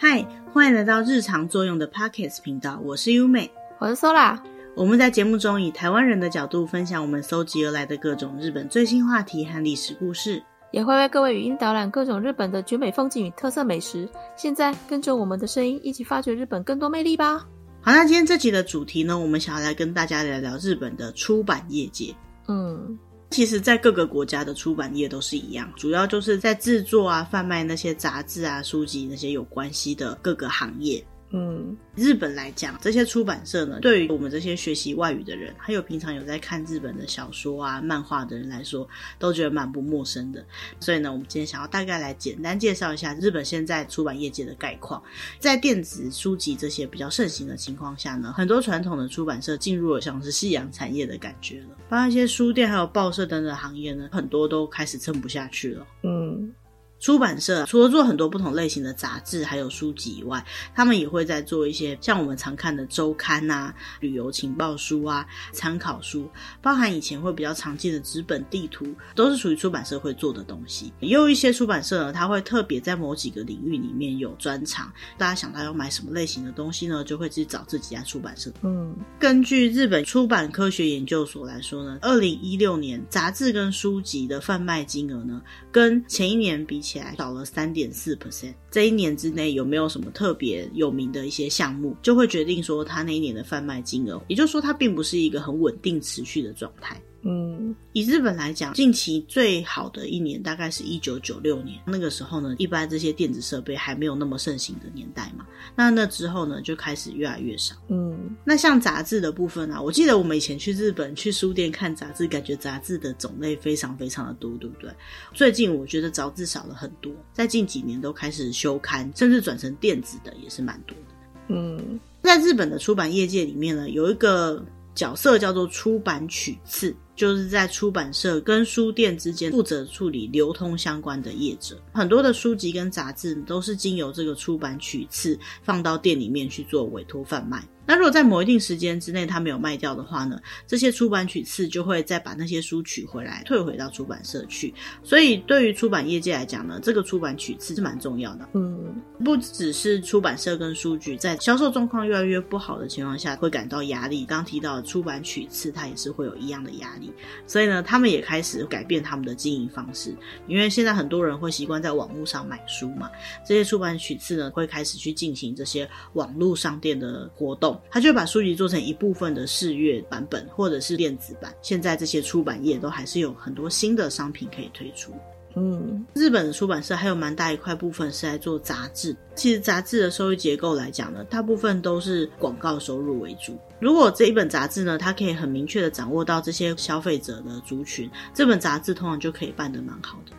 嗨，欢迎来到日常作用的 Podcast 频道，我是优美，我是 Sola。我们在节目中以台湾人的角度分享我们搜集而来的各种日本最新话题和历史故事，也会为各位语音导览各种日本的绝美风景与特色美食。现在跟着我们的声音，一起发掘日本更多魅力吧。好，那今天这集的主题呢，我们想要来跟大家聊聊日本的出版业界。嗯。其实，在各个国家的出版业都是一样，主要就是在制作啊、贩卖那些杂志啊、书籍那些有关系的各个行业。嗯，日本来讲，这些出版社呢，对于我们这些学习外语的人，还有平常有在看日本的小说啊、漫画的人来说，都觉得蛮不陌生的。所以呢，我们今天想要大概来简单介绍一下日本现在出版业界的概况。在电子书籍这些比较盛行的情况下呢，很多传统的出版社进入了像是夕阳产业的感觉了，包括一些书店还有报社等等行业呢，很多都开始撑不下去了。嗯。出版社除了做很多不同类型的杂志还有书籍以外，他们也会在做一些像我们常看的周刊啊、旅游情报书啊、参考书，包含以前会比较常见的纸本地图，都是属于出版社会做的东西。也有一些出版社呢，他会特别在某几个领域里面有专长，大家想到要买什么类型的东西呢，就会去找这几家出版社。嗯，根据日本出版科学研究所来说呢，二零一六年杂志跟书籍的贩卖金额呢，跟前一年比起来少了三点四 percent，这一年之内有没有什么特别有名的一些项目，就会决定说他那一年的贩卖金额。也就是说，他并不是一个很稳定持续的状态。嗯，以日本来讲，近期最好的一年大概是一九九六年，那个时候呢，一般这些电子设备还没有那么盛行的年代嘛。那那之后呢，就开始越来越少。嗯，那像杂志的部分啊，我记得我们以前去日本去书店看杂志，感觉杂志的种类非常非常的多，对不对？最近我觉得杂志少了很多，在近几年都开始休刊，甚至转成电子的也是蛮多的。嗯，在日本的出版业界里面呢，有一个角色叫做出版取次。就是在出版社跟书店之间负责处理流通相关的业者，很多的书籍跟杂志都是经由这个出版取次放到店里面去做委托贩卖。那如果在某一定时间之内他没有卖掉的话呢，这些出版取次就会再把那些书取回来，退回到出版社去。所以对于出版业界来讲呢，这个出版取次是蛮重要的。嗯，不只是出版社跟书局在销售状况越来越不好的情况下会感到压力，刚刚提到的出版取次，它也是会有一样的压力。所以呢，他们也开始改变他们的经营方式，因为现在很多人会习惯在网络上买书嘛，这些出版取次呢会开始去进行这些网络商店的活动。他就把书籍做成一部分的试阅版本，或者是电子版。现在这些出版业都还是有很多新的商品可以推出。嗯，日本的出版社还有蛮大一块部分是在做杂志。其实杂志的收益结构来讲呢，大部分都是广告收入为主。如果这一本杂志呢，它可以很明确的掌握到这些消费者的族群，这本杂志通常就可以办得蛮好的。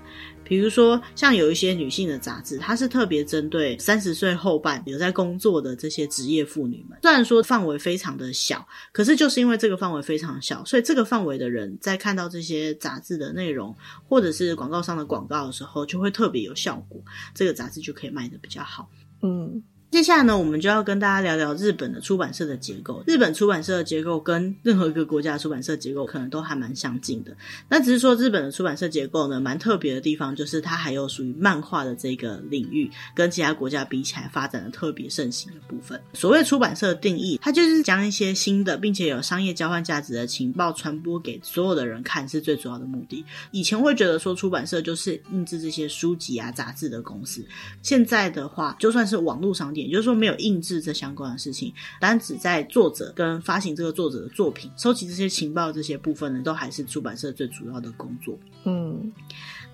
比如说，像有一些女性的杂志，它是特别针对三十岁后半有在工作的这些职业妇女们。虽然说范围非常的小，可是就是因为这个范围非常小，所以这个范围的人在看到这些杂志的内容，或者是广告上的广告的时候，就会特别有效果，这个杂志就可以卖的比较好。嗯。接下来呢，我们就要跟大家聊聊日本的出版社的结构。日本出版社的结构跟任何一个国家的出版社结构可能都还蛮相近的。那只是说日本的出版社结构呢，蛮特别的地方就是它还有属于漫画的这个领域，跟其他国家比起来发展的特别盛行的部分。所谓出版社定义，它就是将一些新的并且有商业交换价值的情报传播给所有的人看，是最主要的目的。以前会觉得说出版社就是印制这些书籍啊、杂志的公司，现在的话，就算是网络商店。也就是说，没有印制这相关的事情，单只在作者跟发行这个作者的作品、收集这些情报这些部分呢，都还是出版社最主要的工作。嗯，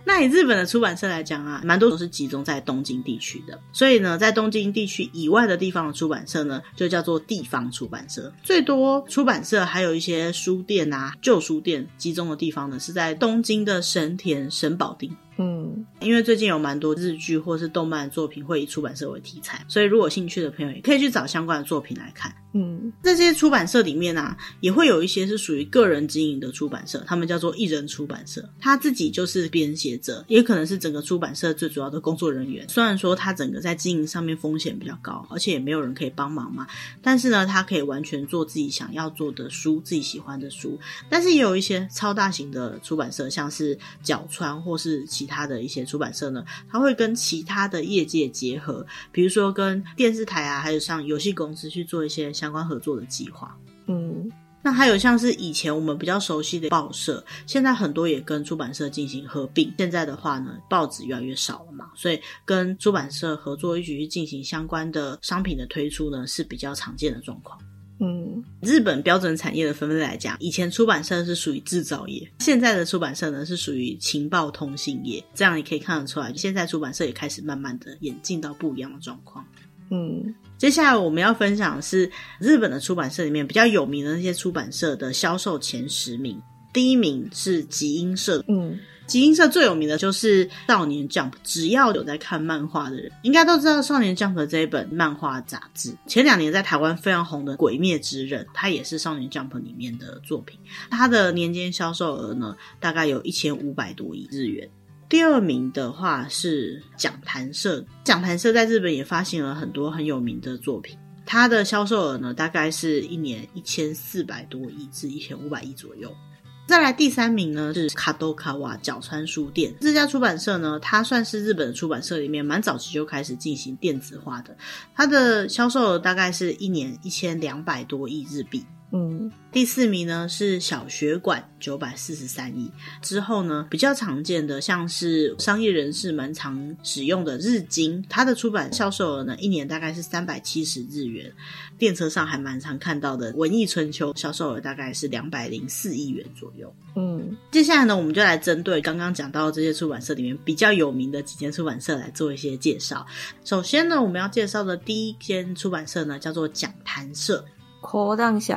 那以日本的出版社来讲啊，蛮多都是集中在东京地区的，所以呢，在东京地区以外的地方的出版社呢，就叫做地方出版社。最多出版社还有一些书店啊、旧书店集中的地方呢，是在东京的神田、神保町。嗯，因为最近有蛮多日剧或是动漫作品会以出版社为题材，所以如果有兴趣的朋友也可以去找相关的作品来看。嗯，这些出版社里面啊，也会有一些是属于个人经营的出版社，他们叫做一人出版社，他自己就是编写者，也可能是整个出版社最主要的工作人员。虽然说他整个在经营上面风险比较高，而且也没有人可以帮忙嘛，但是呢，他可以完全做自己想要做的书，自己喜欢的书。但是也有一些超大型的出版社，像是角川或是其其他的一些出版社呢，它会跟其他的业界结合，比如说跟电视台啊，还有像游戏公司去做一些相关合作的计划。嗯。那还有像是以前我们比较熟悉的报社，现在很多也跟出版社进行合并。现在的话呢，报纸越来越少了嘛，所以跟出版社合作一起去进行相关的商品的推出呢，是比较常见的状况。嗯，日本标准产业的分类来讲，以前出版社是属于制造业，现在的出版社呢是属于情报通信业。这样你可以看得出来，现在出版社也开始慢慢的演进到不一样的状况。嗯，接下来我们要分享的是日本的出版社里面比较有名的那些出版社的销售前十名。第一名是集英社，嗯，集英社最有名的就是《少年 Jump》，只要有在看漫画的人，应该都知道《少年 Jump》这一本漫画杂志。前两年在台湾非常红的《鬼灭之刃》，它也是《少年 Jump》里面的作品。它的年间销售额呢，大概有一千五百多亿日元。第二名的话是讲谈社，讲谈社在日本也发行了很多很有名的作品，它的销售额呢，大概是一年一千四百多亿至一千五百亿左右。再来第三名呢是卡多卡瓦角川书店，这家出版社呢，它算是日本出版社里面蛮早期就开始进行电子化的，它的销售额大概是一年一千两百多亿日币。嗯，第四名呢是小学馆九百四十三亿。之后呢，比较常见的像是商业人士蛮常使用的日经，它的出版销售额呢一年大概是三百七十日元。电车上还蛮常看到的文艺春秋，销售额大概是两百零四亿元左右。嗯，接下来呢，我们就来针对刚刚讲到这些出版社里面比较有名的几间出版社来做一些介绍。首先呢，我们要介绍的第一间出版社呢叫做讲谈社。讲谈社。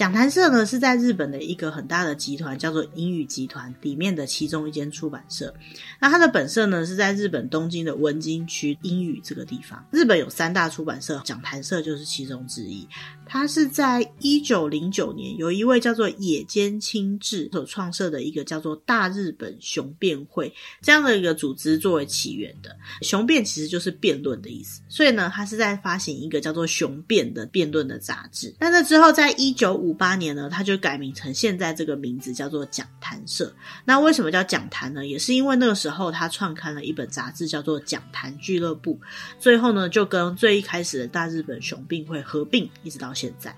讲谈社呢是在日本的一个很大的集团，叫做英语集团里面的其中一间出版社。那它的本社呢是在日本东京的文京区英语这个地方。日本有三大出版社，讲谈社就是其中之一。它是在一九零九年，有一位叫做野间清志所创设的一个叫做大日本雄辩会这样的一个组织作为起源的。雄辩其实就是辩论的意思，所以呢，他是在发行一个叫做雄辩的辩论的杂志。那在之后，在一九五八年呢，他就改名成现在这个名字，叫做讲坛社。那为什么叫讲坛呢？也是因为那个时候他创刊了一本杂志，叫做《讲坛俱乐部》，最后呢，就跟最一开始的大日本雄辩会合并，一直到现在。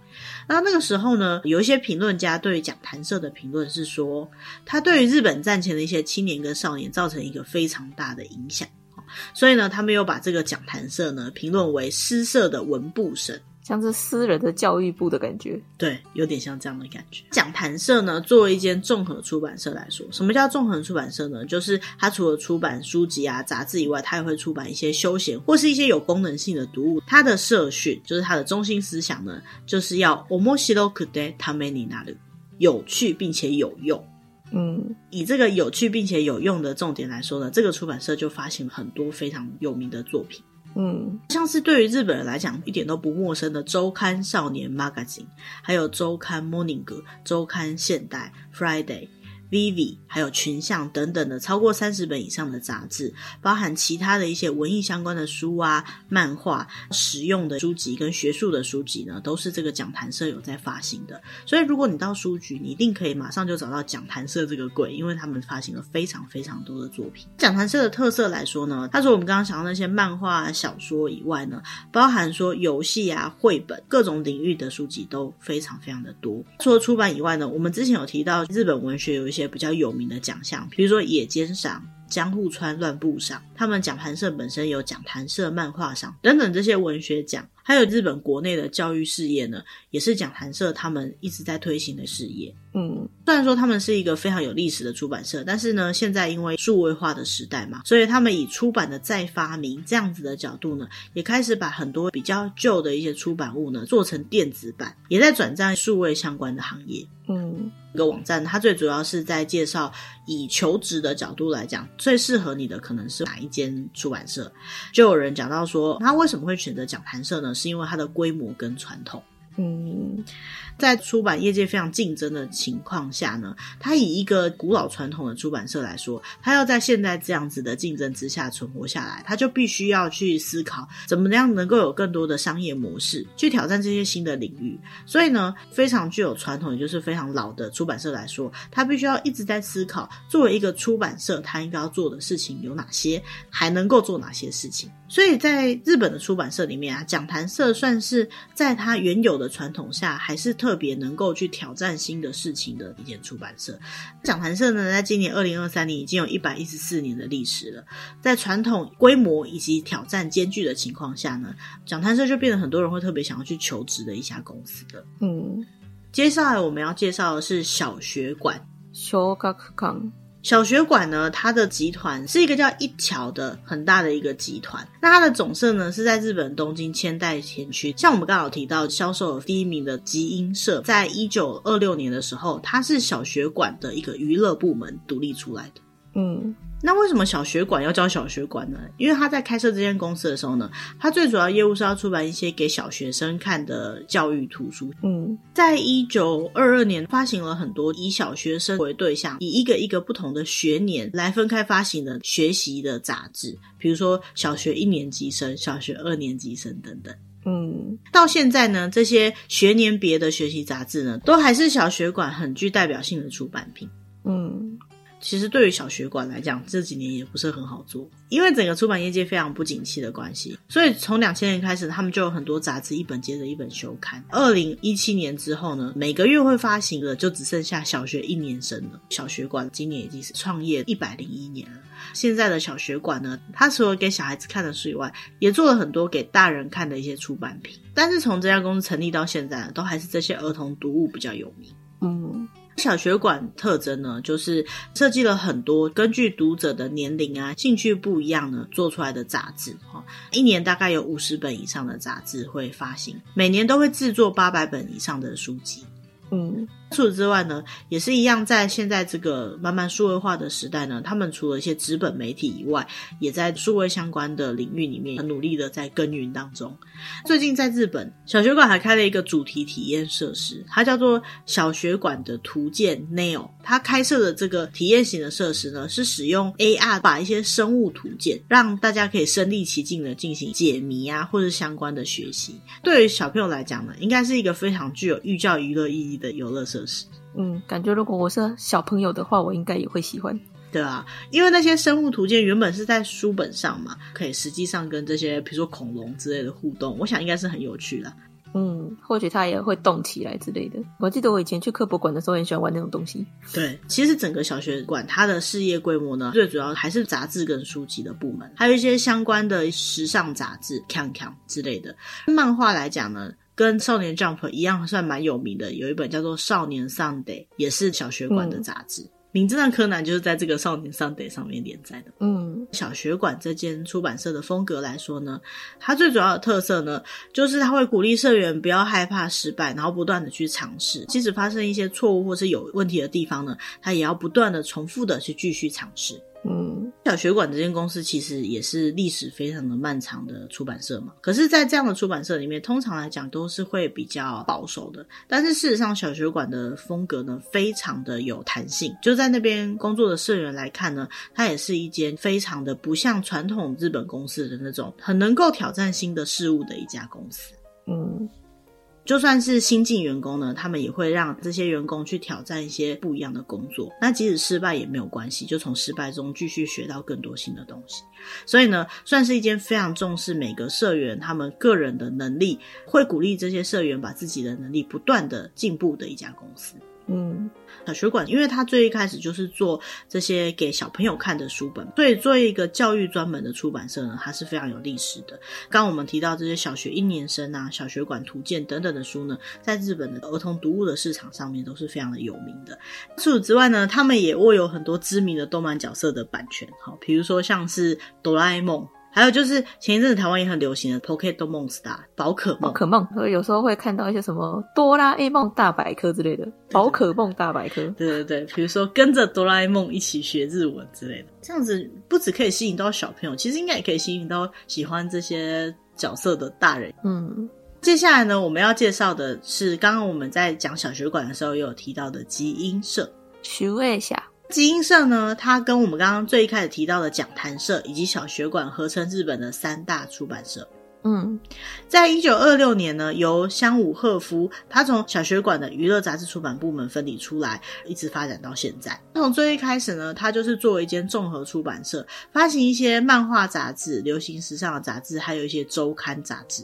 那那个时候呢，有一些评论家对于讲坛社的评论是说，他对于日本战前的一些青年跟少年造成一个非常大的影响，所以呢，他们又把这个讲坛社呢评论为诗社的文部省。像是私人的教育部的感觉，对，有点像这样的感觉。讲谈社呢，作为一间综合出版社来说，什么叫综合出版社呢？就是它除了出版书籍啊、杂志以外，它也会出版一些休闲或是一些有功能性的读物。它的社训就是它的中心思想呢，就是要面白くてためになる，有趣并且有用。嗯，以这个有趣并且有用的重点来说呢，这个出版社就发行了很多非常有名的作品。 嗯，像是对于日本人来讲一点都不陌生的周刊少年 Magazine，还有周刊 Morning，哥周刊现代 Friday。Vivi 还有群像等等的超过三十本以上的杂志，包含其他的一些文艺相关的书啊、漫画、实用的书籍跟学术的书籍呢，都是这个讲坛社有在发行的。所以如果你到书局，你一定可以马上就找到讲坛社这个柜，因为他们发行了非常非常多的作品。讲坛社的特色来说呢，它除了我们刚刚讲到那些漫画、小说以外呢，包含说游戏啊、绘本各种领域的书籍都非常非常的多。除了出版以外呢，我们之前有提到日本文学有一些。比较有名的奖项，比如说野间赏、江户川乱步赏，他们讲谈社本身有讲谈社漫画赏等等这些文学奖。还有日本国内的教育事业呢，也是讲谈社他们一直在推行的事业。嗯，虽然说他们是一个非常有历史的出版社，但是呢，现在因为数位化的时代嘛，所以他们以出版的再发明这样子的角度呢，也开始把很多比较旧的一些出版物呢做成电子版，也在转战数位相关的行业。嗯，一个网站，它最主要是在介绍以求职的角度来讲，最适合你的可能是哪一间出版社。就有人讲到说，他为什么会选择讲谈社呢？是因为它的规模跟传统。嗯，在出版业界非常竞争的情况下呢，它以一个古老传统的出版社来说，它要在现在这样子的竞争之下存活下来，它就必须要去思考怎么样能够有更多的商业模式去挑战这些新的领域。所以呢，非常具有传统，也就是非常老的出版社来说，它必须要一直在思考，作为一个出版社，它应该要做的事情有哪些，还能够做哪些事情。所以在日本的出版社里面啊，讲谈社算是在它原有的传统下，还是特别能够去挑战新的事情的一间出版社。讲谈社呢，在今年二零二三年已经有一百一十四年的历史了。在传统规模以及挑战兼具的情况下呢，讲谈社就变得很多人会特别想要去求职的一家公司的。嗯，接下来我们要介绍的是小学馆。小学馆。小学馆呢，它的集团是一个叫一桥的很大的一个集团。那它的总社呢是在日本东京千代田区。像我们刚好提到销售第一名的集英社，在一九二六年的时候，它是小学馆的一个娱乐部门独立出来的。嗯。那为什么小学馆要叫小学馆呢？因为他在开设这间公司的时候呢，他最主要业务是要出版一些给小学生看的教育图书。嗯，在一九二二年发行了很多以小学生为对象，以一个一个不同的学年来分开发行的学习的杂志，比如说小学一年级生、小学二年级生等等。嗯，到现在呢，这些学年别的学习杂志呢，都还是小学馆很具代表性的出版品。嗯。其实对于小学馆来讲，这几年也不是很好做，因为整个出版业界非常不景气的关系，所以从两千年开始，他们就有很多杂志一本接着一本休刊。二零一七年之后呢，每个月会发行的就只剩下小学一年生了。小学馆今年已经是创业一百零一年了。现在的小学馆呢，它除了给小孩子看的书以外，也做了很多给大人看的一些出版品。但是从这家公司成立到现在，都还是这些儿童读物比较有名。嗯。小学馆特征呢，就是设计了很多根据读者的年龄啊、兴趣不一样呢做出来的杂志哈。一年大概有五十本以上的杂志会发行，每年都会制作八百本以上的书籍。嗯。除此之外呢，也是一样，在现在这个慢慢数位化的时代呢，他们除了一些纸本媒体以外，也在数位相关的领域里面很努力的在耕耘当中。最近在日本，小学馆还开了一个主题体验设施，它叫做小学馆的图鉴 Neo。它开设的这个体验型的设施呢，是使用 AR 把一些生物图鉴，让大家可以身临其境的进行解谜啊，或者相关的学习。对于小朋友来讲呢，应该是一个非常具有寓教于乐意义的游乐设施。嗯，感觉如果我是小朋友的话，我应该也会喜欢。对啊，因为那些生物图鉴原本是在书本上嘛，可以实际上跟这些比如说恐龙之类的互动，我想应该是很有趣的。嗯，或许它也会动起来之类的。我记得我以前去科博馆的时候，很喜欢玩那种东西。对，其实整个小学馆它的事业规模呢，最主要还是杂志跟书籍的部门，还有一些相关的时尚杂志、康康之类的。漫画来讲呢。跟少年 Jump 一样，算蛮有名的。有一本叫做《少年 Sunday》，也是小学馆的杂志。嗯、名侦探柯南就是在这个《少年 Sunday》上面连载的。嗯，小学馆这间出版社的风格来说呢，它最主要的特色呢，就是它会鼓励社员不要害怕失败，然后不断的去尝试，即使发生一些错误或是有问题的地方呢，它也要不断的重复的去继续尝试。嗯，小学馆这间公司其实也是历史非常的漫长的出版社嘛。可是，在这样的出版社里面，通常来讲都是会比较保守的。但是事实上，小学馆的风格呢，非常的有弹性。就在那边工作的社员来看呢，它也是一间非常的不像传统日本公司的那种很能够挑战新的事物的一家公司。嗯。就算是新进员工呢，他们也会让这些员工去挑战一些不一样的工作。那即使失败也没有关系，就从失败中继续学到更多新的东西。所以呢，算是一间非常重视每个社员他们个人的能力，会鼓励这些社员把自己的能力不断的进步的一家公司。嗯，小学馆，因为他最一开始就是做这些给小朋友看的书本，所以作为一个教育专门的出版社呢，它是非常有历史的。刚我们提到这些小学一年生啊、小学馆图鉴等等的书呢，在日本的儿童读物的市场上面都是非常的有名的。除此之外呢，他们也握有很多知名的动漫角色的版权，好，比如说像是哆啦 A 梦。还有就是前一阵子台湾也很流行的 Pokémon Star 宝可梦，宝可梦，所以有时候会看到一些什么哆啦 A 梦大百科之类的，宝可梦大百科，对对对，比如说跟着哆啦 A 梦一起学日文之类的，这样子不只可以吸引到小朋友，其实应该也可以吸引到喜欢这些角色的大人。嗯。接下来呢，我们要介绍的是刚刚我们在讲小学馆的时候也有提到的集英社。说一下，集英社呢，它跟我们刚刚最一开始提到的讲谈社以及小学馆合称日本的三大出版社。嗯，在一九二六年呢，由香武赫夫他从小学馆的娱乐杂志出版部门分离出来，一直发展到现在。从最一开始呢，他就是作为一间综合出版社，发行一些漫画杂志、流行时尚的杂志，还有一些周刊杂志。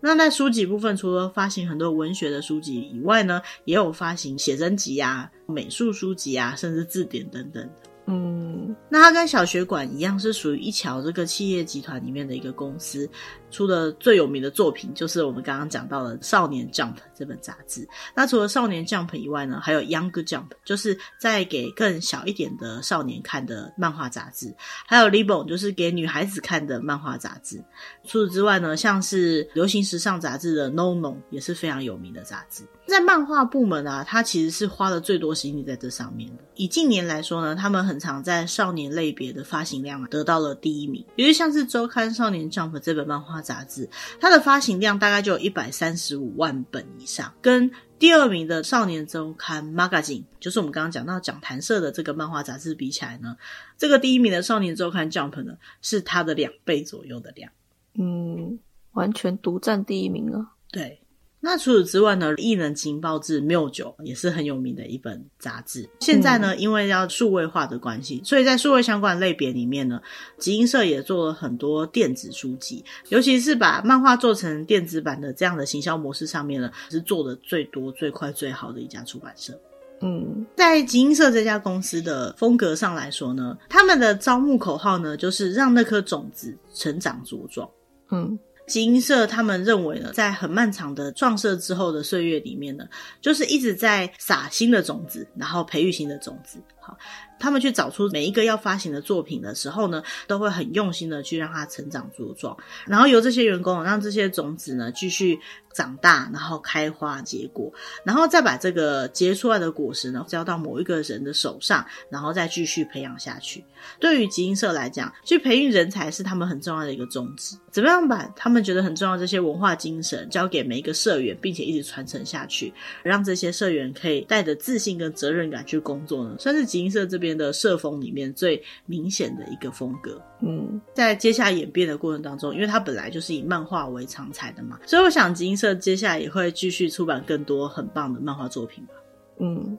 那在书籍部分，除了发行很多文学的书籍以外呢，也有发行写真集啊、美术书籍啊，甚至字典等等。嗯，那它跟小学馆一样，是属于一桥这个企业集团里面的一个公司。出的最有名的作品就是我们刚刚讲到的《少年 Jump》这本杂志。那除了《少年 Jump》以外呢，还有《Young Jump》，就是在给更小一点的少年看的漫画杂志。还有《Libon》，就是给女孩子看的漫画杂志。除此之外呢，像是流行时尚杂志的《No No》也是非常有名的杂志。在漫画部门啊，它其实是花了最多心力在这上面的。以近年来说呢，他们很常在少年类别的发行量啊得到了第一名，比如像是周刊《少年 Jump》这本漫画。杂志，它的发行量大概就有一百三十五万本以上，跟第二名的少年周刊 Magazine，就是我们刚刚讲到讲谈社的这个漫画杂志比起来呢，这个第一名的少年周刊 Jump 呢，是它的两倍左右的量，嗯，完全独占第一名了，对。那除此之外呢，艺能情报志《妙九》也是很有名的一本杂志。现在呢，因为要数位化的关系，所以在数位相关类别里面呢，集英社也做了很多电子书籍，尤其是把漫画做成电子版的这样的行销模式上面呢，是做的最多、最快、最好的一家出版社。嗯，在集英社这家公司的风格上来说呢，他们的招募口号呢，就是让那颗种子成长茁壮。嗯。基因社他们认为呢，在很漫长的撞色之后的岁月里面呢，就是一直在撒新的种子，然后培育新的种子。好，他们去找出每一个要发行的作品的时候呢，都会很用心的去让它成长茁壮，然后由这些员工让这些种子呢继续长大，然后开花结果，然后再把这个结出来的果实呢交到某一个人的手上，然后再继续培养下去。对于集英社来讲，去培育人才是他们很重要的一个宗旨。怎么样把他们觉得很重要这些文化精神交给每一个社员，并且一直传承下去，让这些社员可以带着自信跟责任感去工作呢？算是。集英社这边的社风里面最明显的一个风格，嗯，在接下来演变的过程当中，因为它本来就是以漫画为常才的嘛，所以我想集英社接下来也会继续出版更多很棒的漫画作品吧。嗯，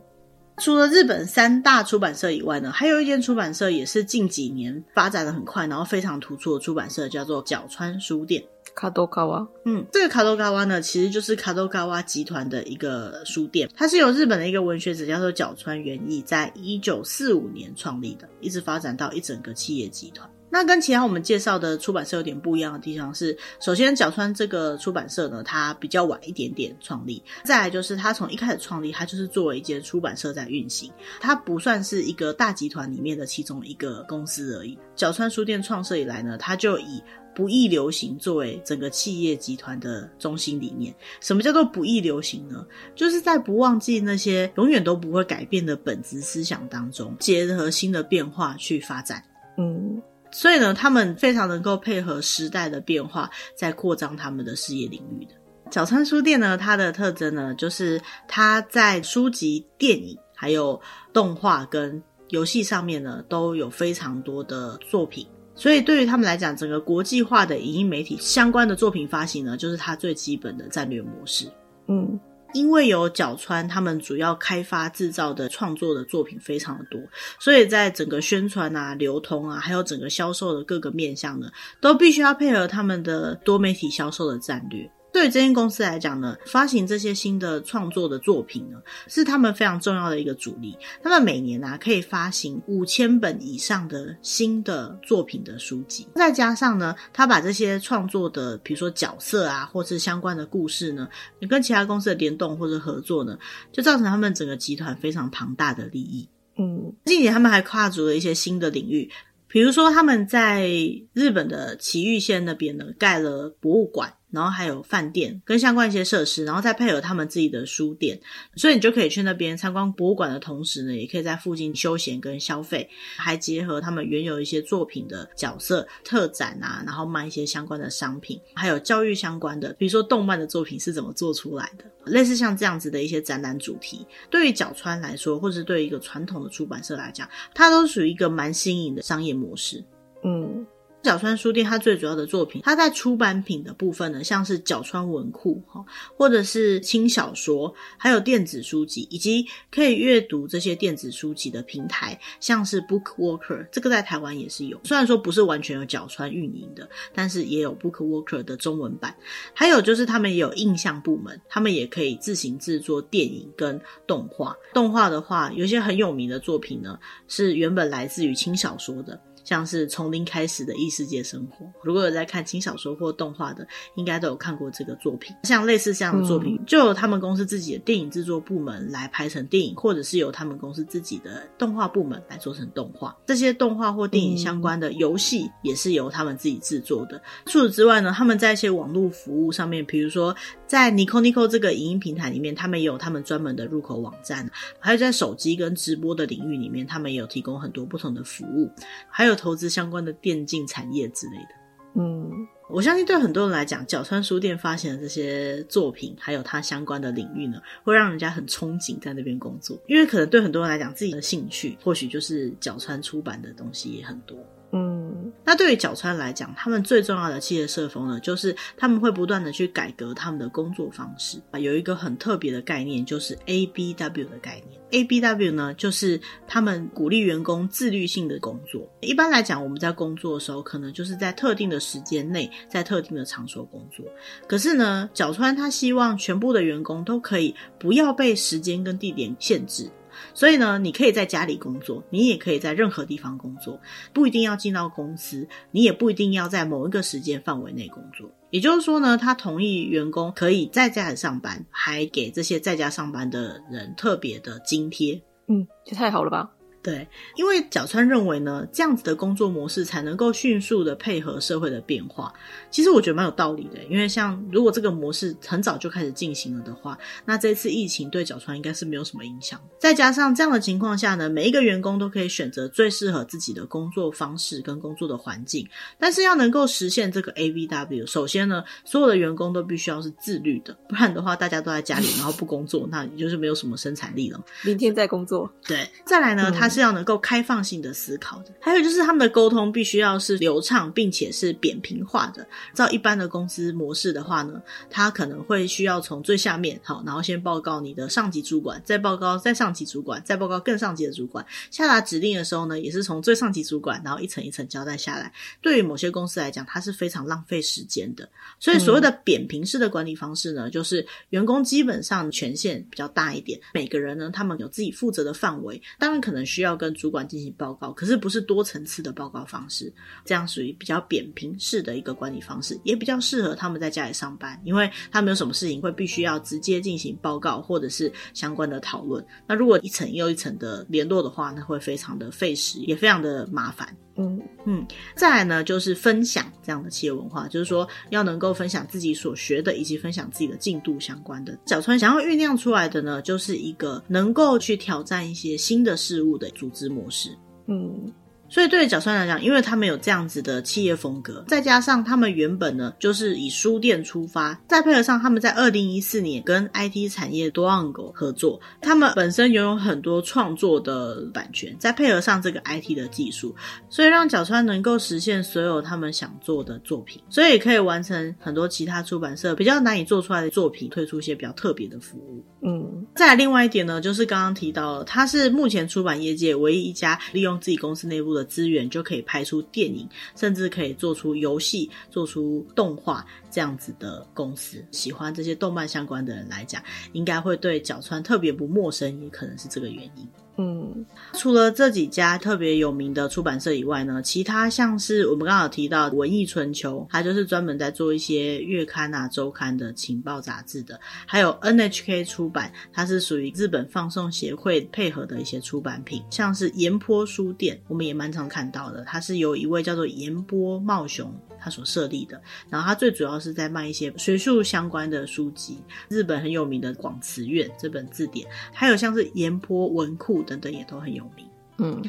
除了日本三大出版社以外呢，还有一间出版社也是近几年发展的很快，然后非常突出的出版社，叫做角川书店。卡多卡瓦，嗯，这个卡多卡瓦呢，其实就是卡多卡瓦集团的一个书店，它是由日本的一个文学者叫做角川元义，在一九四五年创立的，一直发展到一整个企业集团。那跟其他我们介绍的出版社有点不一样的地方是，首先角川这个出版社呢，它比较晚一点点创立，再来就是它从一开始创立，它就是作为一间出版社在运行，它不算是一个大集团里面的其中一个公司而已。角川书店创设以来呢，它就以不易流行作为整个企业集团的中心理念。什么叫做不易流行呢？就是在不忘记那些永远都不会改变的本质思想当中，结合新的变化去发展。嗯。所以呢，他们非常能够配合时代的变化，在扩张他们的事业领域的。角川书店呢，它的特征呢，就是它在书籍、电影、还有动画跟游戏上面呢，都有非常多的作品。所以对于他们来讲，整个国际化的影音媒体相关的作品发行呢，就是它最基本的战略模式。嗯。因为有角川，他们主要开发制造的创作的作品非常的多，所以在整个宣传啊、流通啊，还有整个销售的各个面向呢，都必须要配合他们的多媒体销售的战略。对于这间公司来讲呢，发行这些新的创作的作品呢，是他们非常重要的一个主力。他们每年啊，可以发行五千本以上的新的作品的书籍，再加上呢，他把这些创作的，比如说角色啊，或是相关的故事呢，你跟其他公司的联动或者合作呢，就造成他们整个集团非常庞大的利益。嗯，近年他们还跨足了一些新的领域。比如说，他们在日本的埼玉县那边呢，盖了博物馆，然后还有饭店跟相关一些设施，然后再配合他们自己的书店，所以你就可以去那边参观博物馆的同时呢，也可以在附近休闲跟消费，还结合他们原有一些作品的角色特展啊，然后卖一些相关的商品，还有教育相关的，比如说动漫的作品是怎么做出来的，类似像这样子的一些展览主题，对于角川来说，或者对于一个传统的出版社来讲，它都属于一个蛮新颖的商业模式，嗯。角川书店它最主要的作品，它在出版品的部分呢，像是角川文库哈，或者是轻小说，还有电子书籍，以及可以阅读这些电子书籍的平台，像是 BookWalker，这个在台湾也是有，虽然说不是完全由角川运营的，但是也有 BookWalker 的中文版。还有就是他们也有印象部门，他们也可以自行制作电影跟动画。动画的话，有些很有名的作品呢，是原本来自于轻小说的。像是从零开始的异世界生活，如果有在看轻小说或动画的，应该都有看过这个作品。像类似这样的作品，嗯、就由他们公司自己的电影制作部门来拍成电影，或者是由他们公司自己的动画部门来做成动画。这些动画或电影相关的游戏也是由他们自己制作的。嗯、除此之外呢，他们在一些网络服务上面，比如说在 Nico Nico 这个影音平台里面，他们也有他们专门的入口网站；还有在手机跟直播的领域里面，他们也有提供很多不同的服务，还有。投资相关的电竞产业之类的，嗯，我相信对很多人来讲，角川书店发行的这些作品，还有它相关的领域呢，会让人家很憧憬在那边工作，因为可能对很多人来讲，自己的兴趣或许就是角川出版的东西也很多。嗯，那对于角川来讲，他们最重要的企业社风呢，就是他们会不断的去改革他们的工作方式啊。有一个很特别的概念，就是 ABW 的概念。ABW 呢，就是他们鼓励员工自律性的工作。一般来讲，我们在工作的时候，可能就是在特定的时间内，在特定的场所工作。可是呢，角川他希望全部的员工都可以不要被时间跟地点限制。所以呢，你可以在家里工作，你也可以在任何地方工作，不一定要进到公司，你也不一定要在某一个时间范围内工作。也就是说呢，他同意员工可以在家里上班，还给这些在家上班的人特别的津贴。嗯，这太好了吧？对，因为角川认为呢，这样子的工作模式才能够迅速的配合社会的变化。其实我觉得蛮有道理的，因为像如果这个模式很早就开始进行了的话，那这次疫情对角川应该是没有什么影响。再加上这样的情况下呢，每一个员工都可以选择最适合自己的工作方式跟工作的环境。但是要能够实现这个 AVW，首先呢，所有的员工都必须要是自律的，不然的话，大家都在家里然后不工作，那你就是没有什么生产力了。明天再工作。对，再来呢，他、嗯。是要能够开放性的思考的，还有就是他们的沟通必须要是流畅，并且是扁平化的。照一般的公司模式的话呢，他可能会需要从最下面好，然后先报告你的上级主管，再报告再上级主管，再报告更上级的主管。下达指令的时候呢，也是从最上级主管，然后一层一层交代下来。对于某些公司来讲，它是非常浪费时间的。所以所谓的扁平式的管理方式呢，就是员工基本上权限比较大一点，每个人呢，他们有自己负责的范围，当然可能需要。要跟主管进行报告，可是不是多层次的报告方式，这样属于比较扁平式的一个管理方式，也比较适合他们在家里上班，因为他们有什么事情会必须要直接进行报告或者是相关的讨论。那如果一层又一层的联络的话，那会非常的费时，也非常的麻烦。嗯嗯，再来呢，就是分享这样的企业文化，就是说要能够分享自己所学的，以及分享自己的进度相关的。小川想要酝酿出来的呢，就是一个能够去挑战一些新的事物的组织模式。嗯。所以对于角川来讲，因为他们有这样子的企业风格，再加上他们原本呢就是以书店出发，再配合上他们在二零一四年跟 IT 产业 Duango 合作，他们本身拥有很多创作的版权，再配合上这个 IT 的技术，所以让角川能够实现所有他们想做的作品，所以可以完成很多其他出版社比较难以做出来的作品，推出一些比较特别的服务。嗯，再来另外一点呢，就是刚刚提到了，他是目前出版业界唯一一家利用自己公司内部的。资源就可以拍出电影，甚至可以做出游戏、做出动画这样子的公司。喜欢这些动漫相关的人来讲，应该会对角川特别不陌生，也可能是这个原因。嗯，除了这几家特别有名的出版社以外呢，其他像是我们刚好提到文艺春秋，它就是专门在做一些月刊啊、周刊的情报杂志的；还有 NHK 出版，它是属于日本放送协会配合的一些出版品，像是岩波书店，我们也蛮常看到的，它是由一位叫做岩波茂雄。他所设立的。然后他最主要是在卖一些学术相关的书籍，日本很有名的广辞苑这本字典，还有像是岩坡文库等等也都很有名。嗯。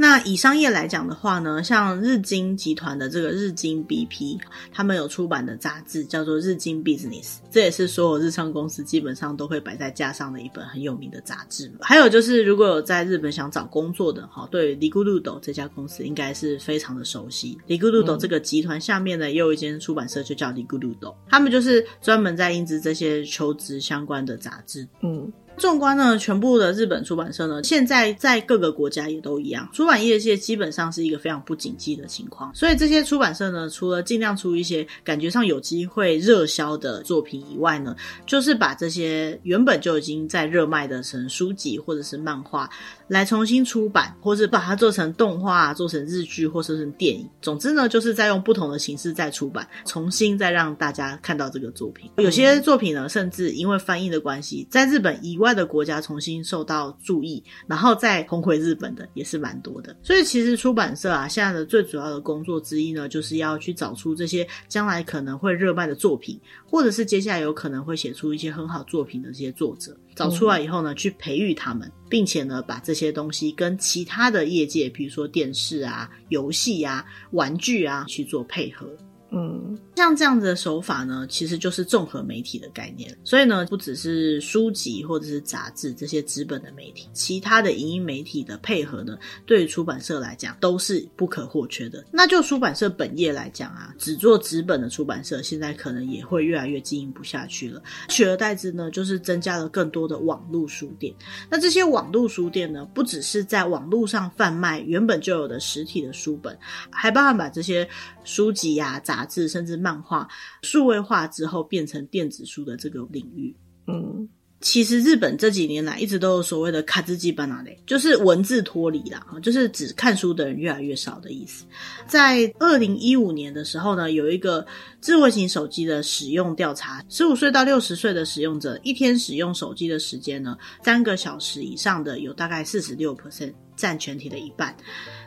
那以商业来讲的话呢，像日经集团的这个日经 BP，他们有出版的杂志叫做《日经 Business》，这也是所有日商公司基本上都会摆在架上的一本很有名的杂志。还有就是，如果有在日本想找工作的哈，对 Rikurudo 这家公司应该是非常的熟悉。Rikurudo 这个集团下面呢，也有一间出版社就叫 Rikurudo，他们就是专门在印制这些求职相关的杂志。嗯。纵观呢，全部的日本出版社呢，现在在各个国家也都一样，出版业界基本上是一个非常不景气的情况。所以这些出版社呢，除了尽量出一些感觉上有机会热销的作品以外呢，就是把这些原本就已经在热卖的成书籍或者是漫画，来重新出版，或是把它做成动画、做成日剧或者是电影。总之呢，就是在用不同的形式再出版，重新再让大家看到这个作品。有些作品呢，甚至因为翻译的关系，在日本以外。的国家重新受到注意，然后再红回日本的也是蛮多的。所以其实出版社啊，现在的最主要的工作之一呢，就是要去找出这些将来可能会热卖的作品，或者是接下来有可能会写出一些很好作品的这些作者，找出来以后呢，去培育他们，并且呢，把这些东西跟其他的业界，比如说电视啊、游戏啊、玩具啊去做配合。嗯，像这样子的手法呢，其实就是综合媒体的概念。所以呢，不只是书籍或者是杂志这些纸本的媒体，其他的影音媒体的配合呢，对于出版社来讲都是不可或缺的。那就出版社本业来讲啊，只做纸本的出版社，现在可能也会越来越经营不下去了。取而代之呢，就是增加了更多的网络书店。那这些网络书店呢，不只是在网络上贩卖原本就有的实体的书本，还包含把这些书籍呀、杂志甚至漫画数位化之后变成电子书的这个领域，嗯，其实日本这几年来一直都有所谓的卡兹基班纳雷，就是文字脱离啦，就是只看书的人越来越少的意思。在二零一五年的时候呢，有一个智慧型手机的使用调查，十五岁到六十岁的使用者一天使用手机的时间呢，三个小时以上的有大概四十六 percent，占全体的一半。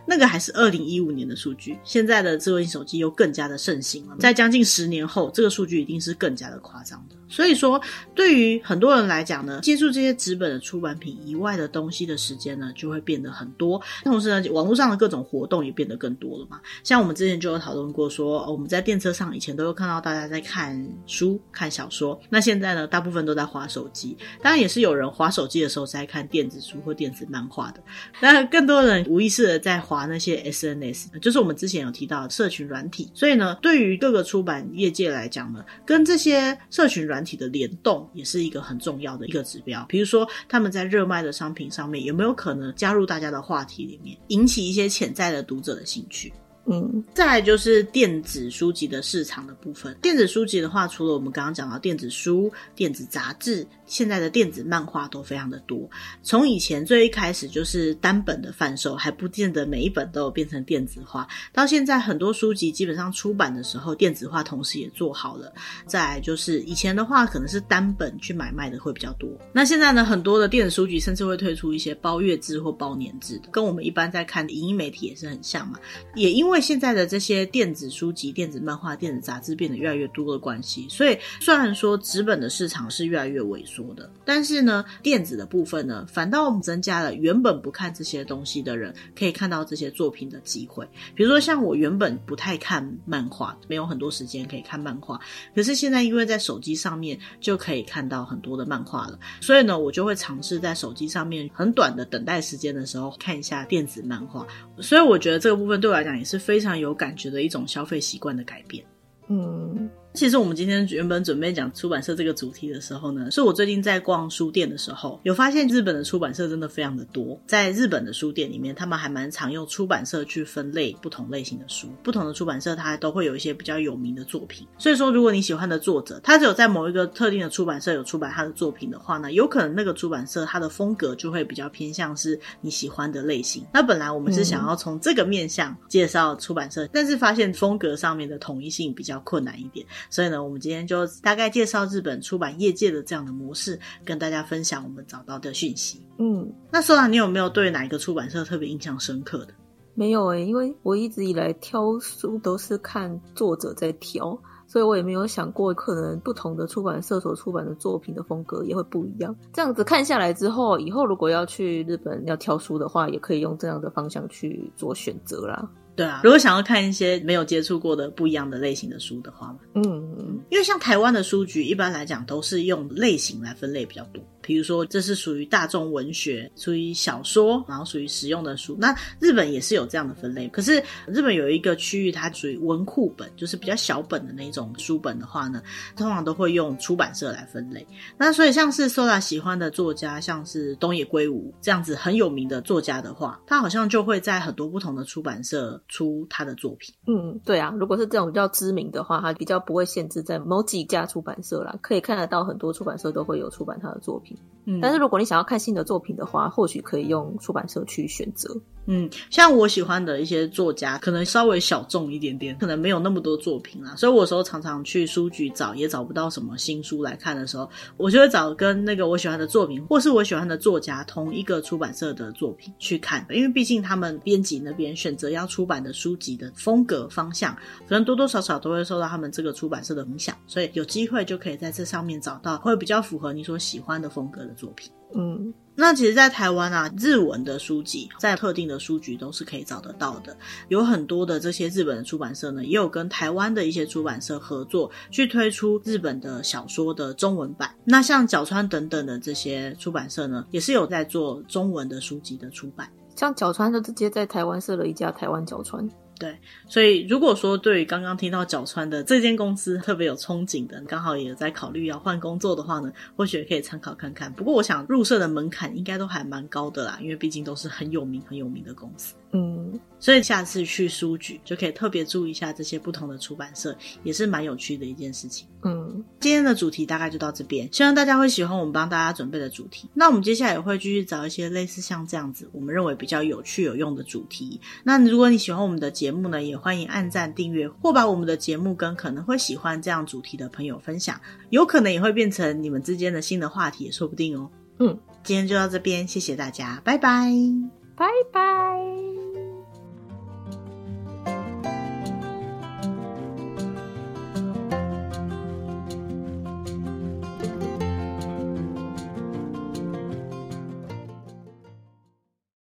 那个还是二零一五年的数据，现在的智慧型手机又更加的盛行了。在将近十年后，这个数据一定是更加的夸张的。所以说，对于很多人来讲呢，接触这些纸本的出版品以外的东西的时间呢，就会变得很多。同时呢，网络上的各种活动也变得更多了嘛。像我们之前就有讨论过说，我们在电车上以前都有看到大家在看书、看小说，那现在呢，大部分都在滑手机。当然，也是有人滑手机的时候在看电子书或电子漫画的。当然，更多人无意识的在滑那些 SNS，就是我们之前有提到的社群软体。所以呢，对于各个出版业界来讲呢，跟这些社群软体体的联动也是一个很重要的一个指标。比如说，他们在热卖的商品上面有没有可能加入大家的话题里面，引起一些潜在的读者的兴趣？嗯，再来就是电子书籍的市场的部分。电子书籍的话，除了我们刚刚讲到电子书、电子杂志。现在的电子漫画都非常的多，从以前最一开始就是单本的贩售，还不见得每一本都有变成电子化，到现在很多书籍基本上出版的时候电子化同时也做好了。再就是以前的话可能是单本去买卖的会比较多，那现在呢，很多的电子书籍甚至会推出一些包月制或包年制的，跟我们一般在看的影音媒体也是很像嘛。也因为现在的这些电子书籍、电子漫画、电子杂志变得越来越多的关系，所以虽然说纸本的市场是越来越萎缩。的，但是呢，电子的部分呢，反倒我们增加了原本不看这些东西的人可以看到这些作品的机会。比如说，像我原本不太看漫画，没有很多时间可以看漫画，可是现在因为在手机上面就可以看到很多的漫画了，所以呢，我就会尝试在手机上面很短的等待时间的时候看一下电子漫画。所以我觉得这个部分对我来讲也是非常有感觉的一种消费习惯的改变。嗯。其实我们今天原本准备讲出版社这个主题的时候呢，是我最近在逛书店的时候，有发现日本的出版社真的非常的多。在日本的书店里面，他们还蛮常用出版社去分类不同类型的书，不同的出版社它都会有一些比较有名的作品。所以说，如果你喜欢的作者，他只有在某一个特定的出版社有出版他的作品的话呢，有可能那个出版社它的风格就会比较偏向是你喜欢的类型。那本来我们是想要从这个面向介绍出版社，但是发现风格上面的统一性比较困难一点。所以呢，我们今天就大概介绍日本出版业界的这样的模式，跟大家分享我们找到的讯息。嗯，那说到，你有没有对哪一个出版社特别印象深刻的？没有诶、欸，因为我一直以来挑书都是看作者在挑。所以我也没有想过，可能不同的出版社所出版的作品的风格也会不一样。这样子看下来之后，以后如果要去日本要挑书的话，也可以用这样的方向去做选择啦。对啊，如果想要看一些没有接触过的不一样的类型的书的话，嗯嗯，因为像台湾的书局一般来讲都是用类型来分类比较多。比如说，这是属于大众文学，属于小说，然后属于实用的书。那日本也是有这样的分类，可是日本有一个区域，它属于文库本，就是比较小本的那种书本的话呢，通常都会用出版社来分类。那所以像是 Sola 喜欢的作家，像是东野圭吾这样子很有名的作家的话，他好像就会在很多不同的出版社出他的作品。嗯，对啊，如果是这种比较知名的话，他比较不会限制在某几家出版社啦，可以看得到很多出版社都会有出版他的作品。嗯，但是如果你想要看新的作品的话，或许可以用出版社去选择。嗯，像我喜欢的一些作家，可能稍微小众一点点，可能没有那么多作品啦，所以我有时候常常去书局找，也找不到什么新书来看的时候，我就会找跟那个我喜欢的作品，或是我喜欢的作家同一个出版社的作品去看，因为毕竟他们编辑那边选择要出版的书籍的风格方向，可能多多少少都会受到他们这个出版社的影响，所以有机会就可以在这上面找到会比较符合你所喜欢的风格的作品。嗯。那其实，在台湾啊，日文的书籍在特定的书局都是可以找得到的。有很多的这些日本的出版社呢，也有跟台湾的一些出版社合作，去推出日本的小说的中文版。那像角川等等的这些出版社呢，也是有在做中文的书籍的出版。像角川就直接在台湾设了一家台湾角川。对，所以如果说对于刚刚听到角川的这间公司特别有憧憬的，刚好也在考虑要换工作的话呢，或许可以参考看看。不过我想入社的门槛应该都还蛮高的啦，因为毕竟都是很有名很有名的公司。嗯，所以下次去书局就可以特别注意一下这些不同的出版社，也是蛮有趣的一件事情。嗯，今天的主题大概就到这边，希望大家会喜欢我们帮大家准备的主题。那我们接下来也会继续找一些类似像这样子，我们认为比较有趣有用的主题。那如果你喜欢我们的节目呢，也欢迎按赞订阅，或把我们的节目跟可能会喜欢这样主题的朋友分享，有可能也会变成你们之间的新的话题，也说不定哦。嗯，今天就到这边，谢谢大家，拜拜，Bye bye.